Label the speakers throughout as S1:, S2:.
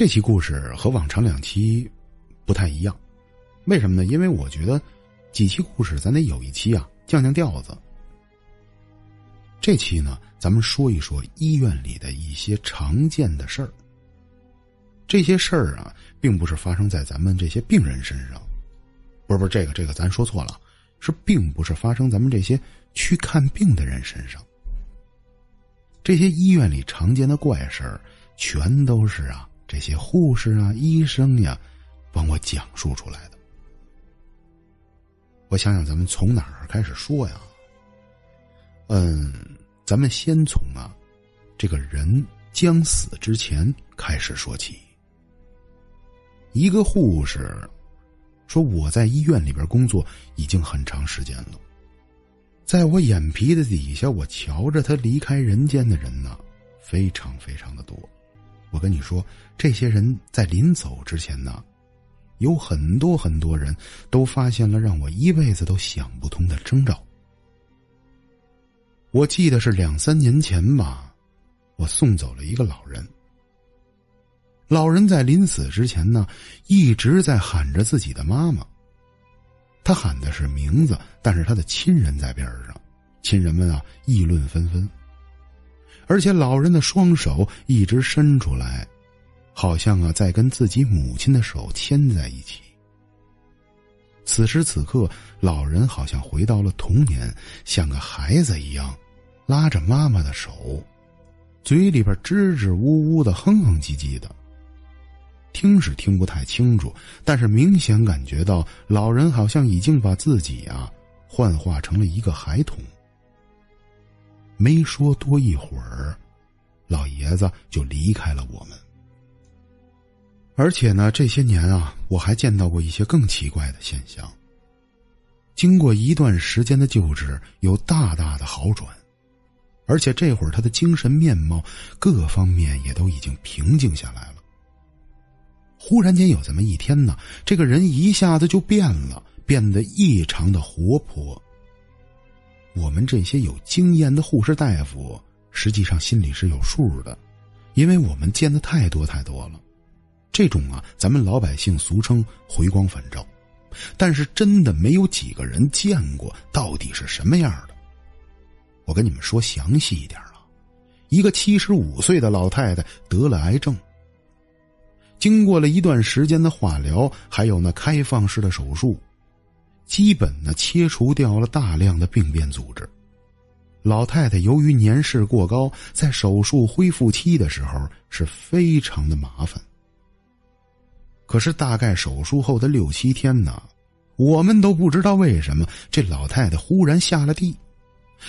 S1: 这期故事和往常两期不太一样，为什么呢？因为我觉得几期故事咱得有一期啊降降调子。这期呢，咱们说一说医院里的一些常见的事儿。这些事儿啊，并不是发生在咱们这些病人身上，不是不是这个这个咱说错了，是并不是发生咱们这些去看病的人身上。这些医院里常见的怪事儿，全都是啊。这些护士啊、医生呀，帮我讲述出来的。我想想，咱们从哪儿开始说呀？嗯，咱们先从啊，这个人将死之前开始说起。一个护士说：“我在医院里边工作已经很长时间了，在我眼皮子底下，我瞧着他离开人间的人呢，非常非常的多。”我跟你说，这些人在临走之前呢，有很多很多人都发现了让我一辈子都想不通的征兆。我记得是两三年前吧，我送走了一个老人。老人在临死之前呢，一直在喊着自己的妈妈。他喊的是名字，但是他的亲人在边上，亲人们啊议论纷纷。而且老人的双手一直伸出来，好像啊在跟自己母亲的手牵在一起。此时此刻，老人好像回到了童年，像个孩子一样，拉着妈妈的手，嘴里边支支吾吾的哼哼唧唧的。听是听不太清楚，但是明显感觉到老人好像已经把自己啊幻化成了一个孩童。没说多一会儿，老爷子就离开了我们。而且呢，这些年啊，我还见到过一些更奇怪的现象。经过一段时间的救治，有大大的好转，而且这会儿他的精神面貌各方面也都已经平静下来了。忽然间有这么一天呢，这个人一下子就变了，变得异常的活泼。我们这些有经验的护士大夫，实际上心里是有数的，因为我们见的太多太多了。这种啊，咱们老百姓俗称“回光返照”，但是真的没有几个人见过到底是什么样的。我跟你们说详细一点啊，一个七十五岁的老太太得了癌症，经过了一段时间的化疗，还有那开放式的手术。基本呢，切除掉了大量的病变组织。老太太由于年事过高，在手术恢复期的时候是非常的麻烦。可是大概手术后的六七天呢，我们都不知道为什么这老太太忽然下了地。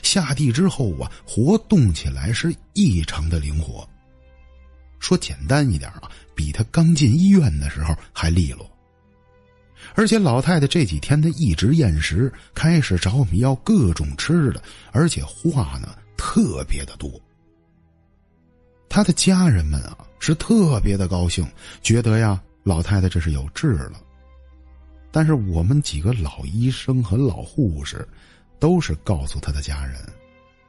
S1: 下地之后啊，活动起来是异常的灵活。说简单一点啊，比她刚进医院的时候还利落。而且老太太这几天她一直厌食，开始找我们要各种吃的，而且话呢特别的多。她的家人们啊是特别的高兴，觉得呀老太太这是有治了。但是我们几个老医生和老护士，都是告诉她的家人，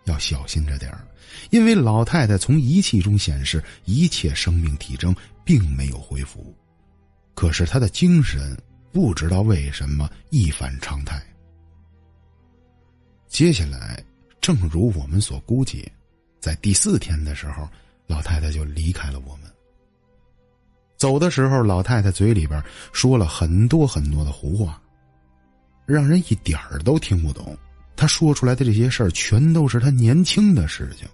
S1: 要小心着点儿，因为老太太从仪器中显示一切生命体征并没有恢复，可是她的精神。不知道为什么一反常态。接下来，正如我们所估计，在第四天的时候，老太太就离开了我们。走的时候，老太太嘴里边说了很多很多的胡话，让人一点儿都听不懂。她说出来的这些事儿，全都是她年轻的事情。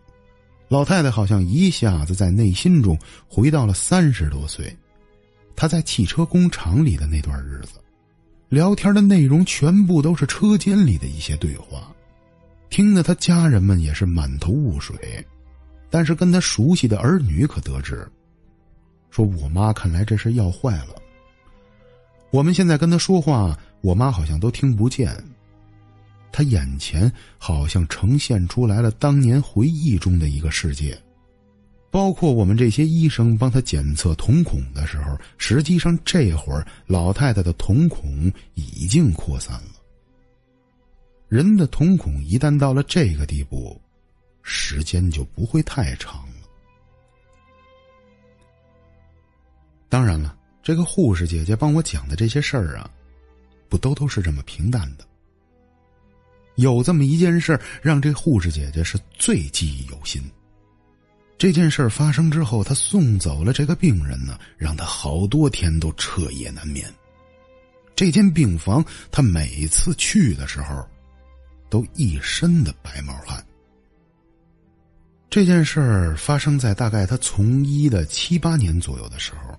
S1: 老太太好像一下子在内心中回到了三十多岁。他在汽车工厂里的那段日子，聊天的内容全部都是车间里的一些对话，听得他家人们也是满头雾水。但是跟他熟悉的儿女可得知，说我妈看来这是要坏了。我们现在跟他说话，我妈好像都听不见。他眼前好像呈现出来了当年回忆中的一个世界。包括我们这些医生帮他检测瞳孔的时候，实际上这会儿老太太的瞳孔已经扩散了。人的瞳孔一旦到了这个地步，时间就不会太长了。当然了，这个护士姐姐帮我讲的这些事儿啊，不都都是这么平淡的。有这么一件事让这护士姐姐是最记忆犹新。这件事发生之后，他送走了这个病人呢，让他好多天都彻夜难眠。这间病房，他每次去的时候，都一身的白毛汗。这件事儿发生在大概他从医的七八年左右的时候，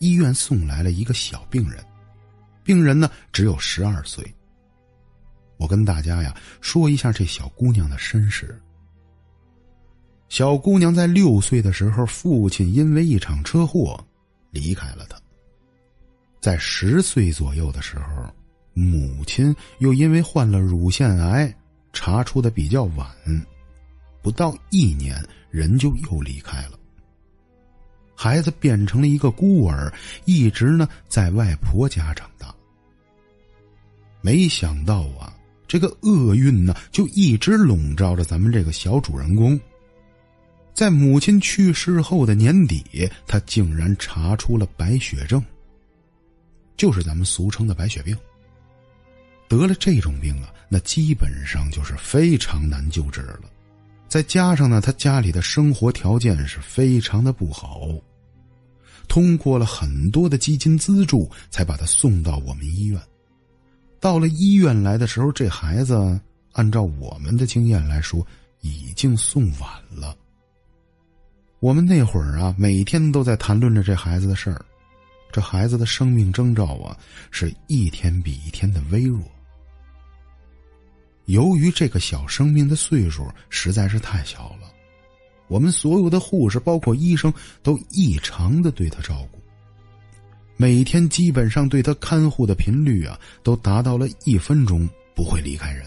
S1: 医院送来了一个小病人，病人呢只有十二岁。我跟大家呀说一下这小姑娘的身世。小姑娘在六岁的时候，父亲因为一场车祸离开了她。在十岁左右的时候，母亲又因为患了乳腺癌，查出的比较晚，不到一年人就又离开了。孩子变成了一个孤儿，一直呢在外婆家长大。没想到啊。这个厄运呢，就一直笼罩着咱们这个小主人公。在母亲去世后的年底，他竟然查出了白血症，就是咱们俗称的白血病。得了这种病啊，那基本上就是非常难救治了。再加上呢，他家里的生活条件是非常的不好，通过了很多的基金资助，才把他送到我们医院。到了医院来的时候，这孩子按照我们的经验来说，已经送晚了。我们那会儿啊，每天都在谈论着这孩子的事儿。这孩子的生命征兆啊，是一天比一天的微弱。由于这个小生命的岁数实在是太小了，我们所有的护士，包括医生，都异常的对他照顾。每天基本上对他看护的频率啊，都达到了一分钟不会离开人。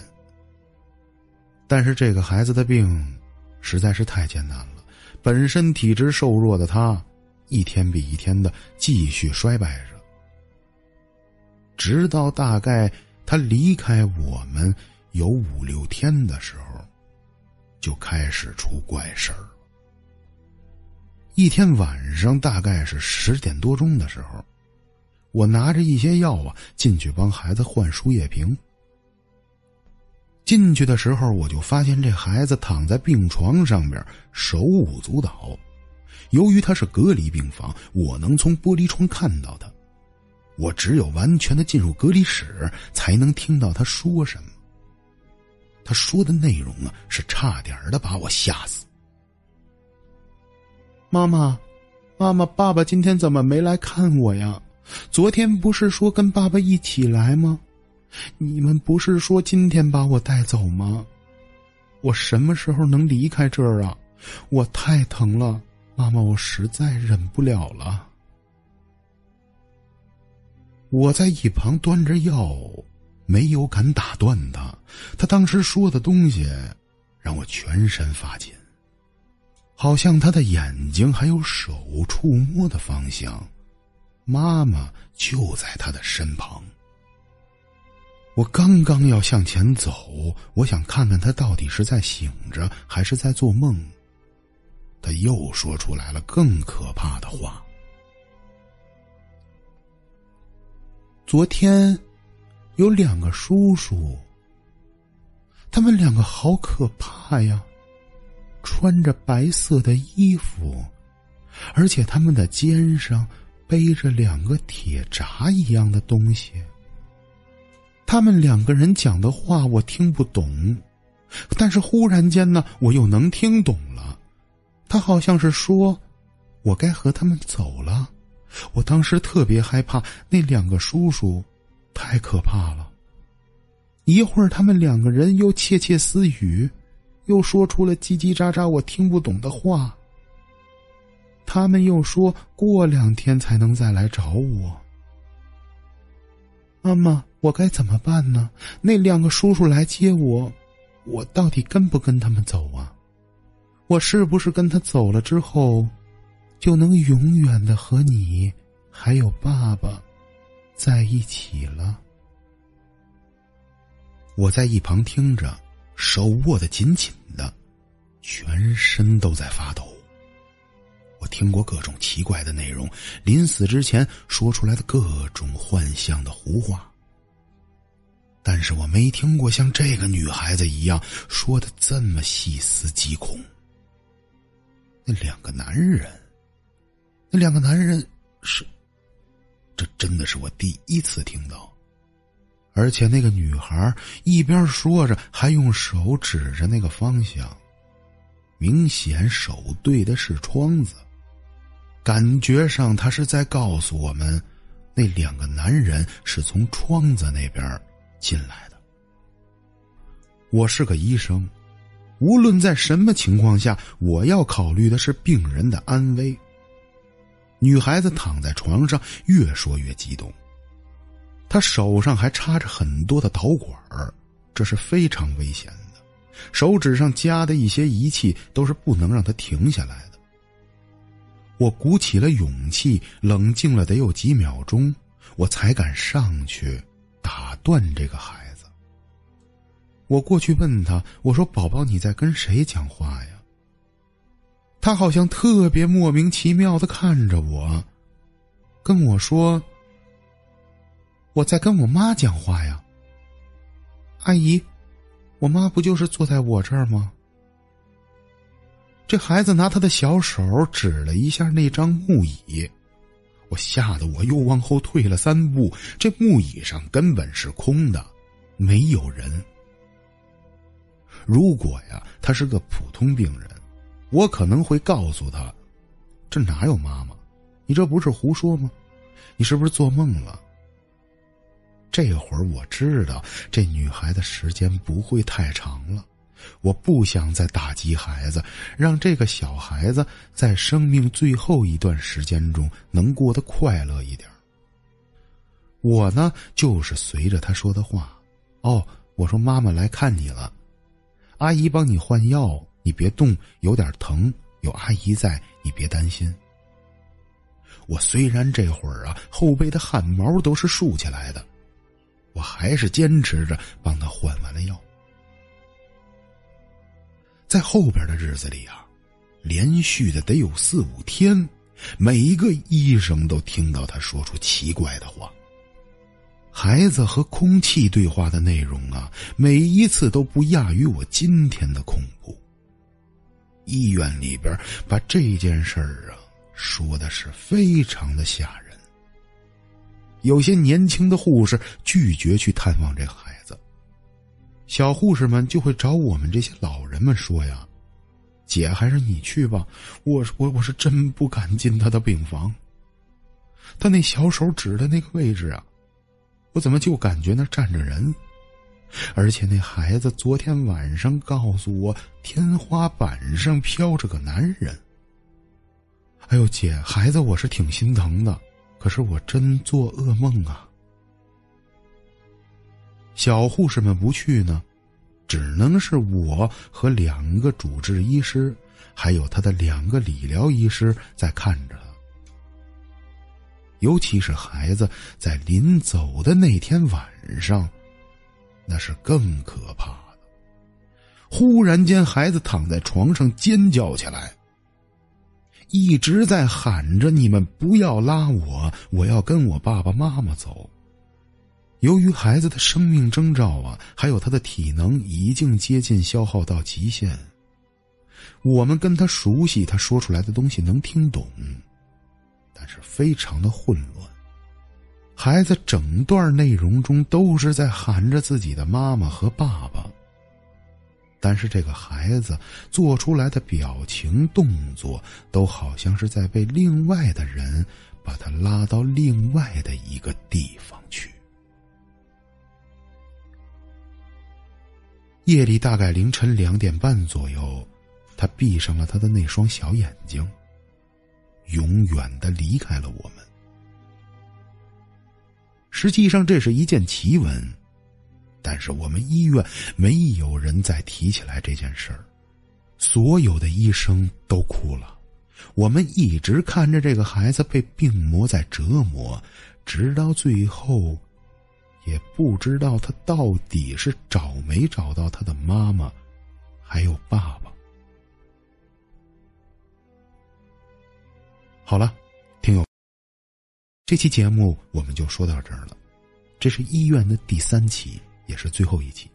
S1: 但是这个孩子的病实在是太艰难了，本身体质瘦弱的他，一天比一天的继续衰败着，直到大概他离开我们有五六天的时候，就开始出怪事儿。一天晚上大概是十点多钟的时候。我拿着一些药啊，进去帮孩子换输液瓶。进去的时候，我就发现这孩子躺在病床上边，手舞足蹈。由于他是隔离病房，我能从玻璃窗看到他。我只有完全的进入隔离室，才能听到他说什么。他说的内容啊，是差点的把我吓死。妈妈，妈妈，爸爸今天怎么没来看我呀？昨天不是说跟爸爸一起来吗？你们不是说今天把我带走吗？我什么时候能离开这儿啊？我太疼了，妈妈，我实在忍不了了。我在一旁端着药，没有敢打断他。他当时说的东西，让我全身发紧，好像他的眼睛还有手触摸的方向。妈妈就在他的身旁。我刚刚要向前走，我想看看他到底是在醒着还是在做梦。他又说出来了更可怕的话。昨天有两个叔叔，他们两个好可怕呀，穿着白色的衣服，而且他们的肩上。背着两个铁闸一样的东西。他们两个人讲的话我听不懂，但是忽然间呢，我又能听懂了。他好像是说，我该和他们走了。我当时特别害怕，那两个叔叔太可怕了。一会儿，他们两个人又窃窃私语，又说出了叽叽喳喳我听不懂的话。他们又说过两天才能再来找我。妈妈，我该怎么办呢？那两个叔叔来接我，我到底跟不跟他们走啊？我是不是跟他走了之后，就能永远的和你还有爸爸在一起了？我在一旁听着，手握的紧紧的，全身都在发抖。我听过各种奇怪的内容，临死之前说出来的各种幻象的胡话。但是我没听过像这个女孩子一样说的这么细思极恐。那两个男人，那两个男人是，这真的是我第一次听到。而且那个女孩一边说着，还用手指着那个方向，明显手对的是窗子，感觉上她是在告诉我们，那两个男人是从窗子那边。进来的。我是个医生，无论在什么情况下，我要考虑的是病人的安危。女孩子躺在床上，越说越激动。她手上还插着很多的导管这是非常危险的。手指上夹的一些仪器都是不能让她停下来的。我鼓起了勇气，冷静了得有几秒钟，我才敢上去。打断这个孩子。我过去问他：“我说，宝宝，你在跟谁讲话呀？”他好像特别莫名其妙的看着我，跟我说：“我在跟我妈讲话呀。”阿姨，我妈不就是坐在我这儿吗？这孩子拿他的小手指了一下那张木椅。我吓得我又往后退了三步，这木椅上根本是空的，没有人。如果呀，他是个普通病人，我可能会告诉他：“这哪有妈妈？你这不是胡说吗？你是不是做梦了？”这会儿我知道这女孩的时间不会太长了。我不想再打击孩子，让这个小孩子在生命最后一段时间中能过得快乐一点。我呢，就是随着他说的话。哦，我说妈妈来看你了，阿姨帮你换药，你别动，有点疼，有阿姨在，你别担心。我虽然这会儿啊后背的汗毛都是竖起来的，我还是坚持着帮他换完了药。在后边的日子里啊，连续的得有四五天，每一个医生都听到他说出奇怪的话。孩子和空气对话的内容啊，每一次都不亚于我今天的恐怖。医院里边把这件事儿啊说的是非常的吓人。有些年轻的护士拒绝去探望这孩。小护士们就会找我们这些老人们说呀：“姐，还是你去吧，我我我是真不敢进他的病房。他那小手指的那个位置啊，我怎么就感觉那站着人？而且那孩子昨天晚上告诉我，天花板上飘着个男人。哎呦，姐，孩子我是挺心疼的，可是我真做噩梦啊。”小护士们不去呢，只能是我和两个主治医师，还有他的两个理疗医师在看着他。尤其是孩子在临走的那天晚上，那是更可怕的。忽然间，孩子躺在床上尖叫起来，一直在喊着：“你们不要拉我，我要跟我爸爸妈妈走。”由于孩子的生命征兆啊，还有他的体能已经接近消耗到极限，我们跟他熟悉，他说出来的东西能听懂，但是非常的混乱。孩子整段内容中都是在喊着自己的妈妈和爸爸，但是这个孩子做出来的表情动作，都好像是在被另外的人把他拉到另外的一个地方去。夜里大概凌晨两点半左右，他闭上了他的那双小眼睛，永远的离开了我们。实际上这是一件奇闻，但是我们医院没有人再提起来这件事儿，所有的医生都哭了。我们一直看着这个孩子被病魔在折磨，直到最后。也不知道他到底是找没找到他的妈妈，还有爸爸。好了，听友，这期节目我们就说到这儿了。这是医院的第三期，也是最后一期。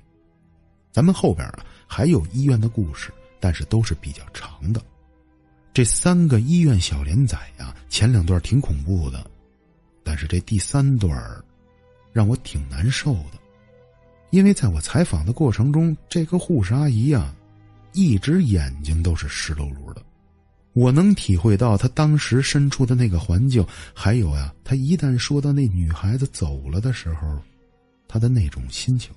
S1: 咱们后边啊还有医院的故事，但是都是比较长的。这三个医院小连载呀，前两段挺恐怖的，但是这第三段让我挺难受的，因为在我采访的过程中，这个护士阿姨呀，一直眼睛都是湿漉漉的。我能体会到她当时身处的那个环境，还有呀，她一旦说到那女孩子走了的时候，她的那种心情。